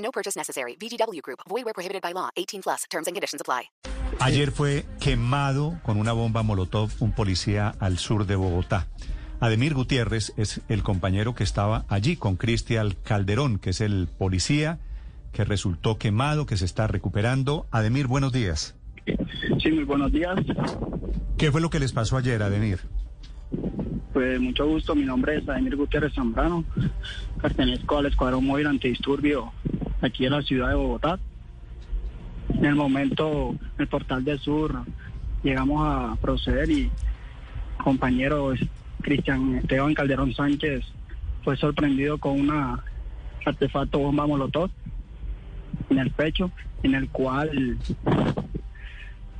No purchase necessary. VGW Group. Void where prohibited by law. 18 plus. Terms and conditions apply. Ayer fue quemado con una bomba Molotov un policía al sur de Bogotá. Ademir Gutiérrez es el compañero que estaba allí con Cristian Calderón, que es el policía que resultó quemado, que se está recuperando. Ademir, buenos días. Sí, muy buenos días. ¿Qué fue lo que les pasó ayer, Ademir? Pues mucho gusto, mi nombre es Ademir Gutiérrez Zambrano, pertenezco al Escuadrón Móvil Antidisturbio aquí en la ciudad de Bogotá. En el momento, en el Portal del Sur, llegamos a proceder y compañero Cristian Esteban Calderón Sánchez fue sorprendido con una artefacto bomba molotov en el pecho, en el cual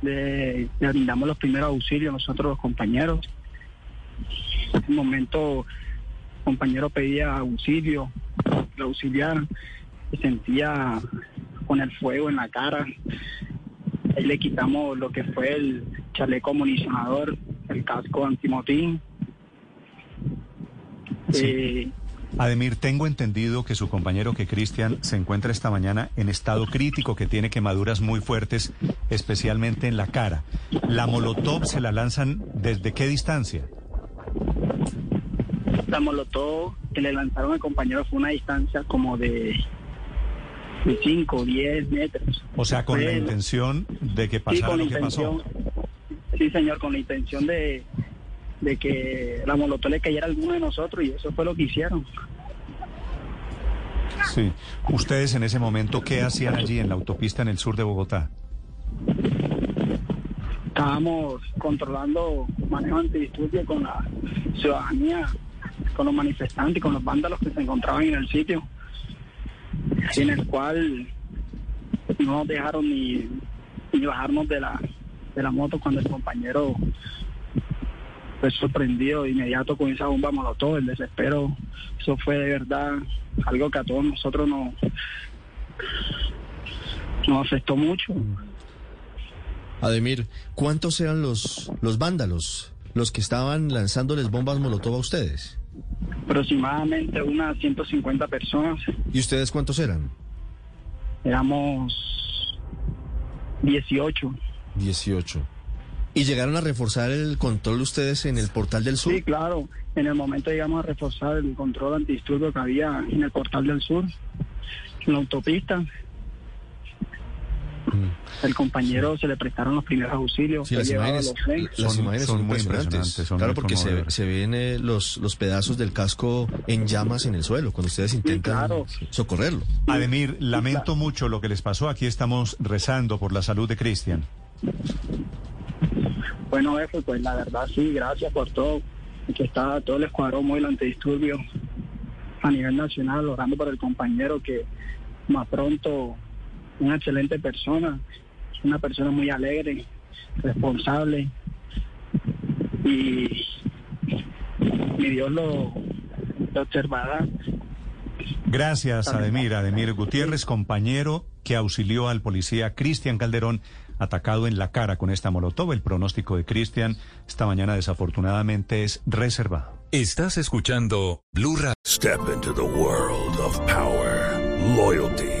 le, brindamos los primeros auxilios nosotros los compañeros. En un momento, el compañero pedía auxilio, lo auxiliaron, se sentía con el fuego en la cara. Ahí le quitamos lo que fue el chaleco municionador, el casco antimotín. Sí. Eh, Ademir, tengo entendido que su compañero que Cristian se encuentra esta mañana en estado crítico, que tiene quemaduras muy fuertes, especialmente en la cara. ¿La Molotov se la lanzan desde qué distancia? la molotov que le lanzaron al compañero fue una distancia como de 5 o 10 metros. O sea, con la intención de que sí, pasara la lo que pasó. sí señor, con la intención de, de que la molotov le cayera a alguno de nosotros y eso fue lo que hicieron. Sí. ¿Ustedes en ese momento qué hacían allí en la autopista en el sur de Bogotá? Estábamos controlando manejo antidisturbio con la ciudadanía, con los manifestantes y con los vándalos que se encontraban en el sitio, en el cual no nos dejaron ni, ni bajarnos de la, de la moto cuando el compañero fue sorprendido de inmediato con esa bomba molotov, el desespero, eso fue de verdad algo que a todos nosotros nos, nos afectó mucho. Ademir, ¿cuántos eran los, los vándalos, los que estaban lanzándoles bombas molotov a ustedes? Aproximadamente unas 150 personas. ¿Y ustedes cuántos eran? Éramos 18. 18. ¿Y llegaron a reforzar el control ustedes en el portal del sur? Sí, claro. En el momento llegamos a reforzar el control antidisturbio que había en el portal del sur, en la autopista. El compañero se le prestaron los primeros auxilios. Mm. Sí, las imágenes, los CEN. las Son- imágenes son son, muy impresionantes. impresionantes, son claro, muy porque se, se ven eh, los, los pedazos del casco en llamas en el suelo cuando ustedes intentan claro. socorrerlo. Ademir, lamento mucho lo que les pasó. Aquí estamos rezando por la salud de Cristian. Bueno, eso, pues la verdad sí, gracias por todo. Aquí está todo el escuadrón móvil antidisturbio a nivel nacional, orando por el compañero que más pronto, una excelente persona, una persona muy alegre, responsable y mi Dios lo, lo observará. Gracias. Ademir. Ademir Gutiérrez, compañero que auxilió al policía Cristian Calderón, atacado en la cara con esta molotov. El pronóstico de Cristian esta mañana desafortunadamente es reservado. Estás escuchando Blue Radio. Step into the world of power, loyalty,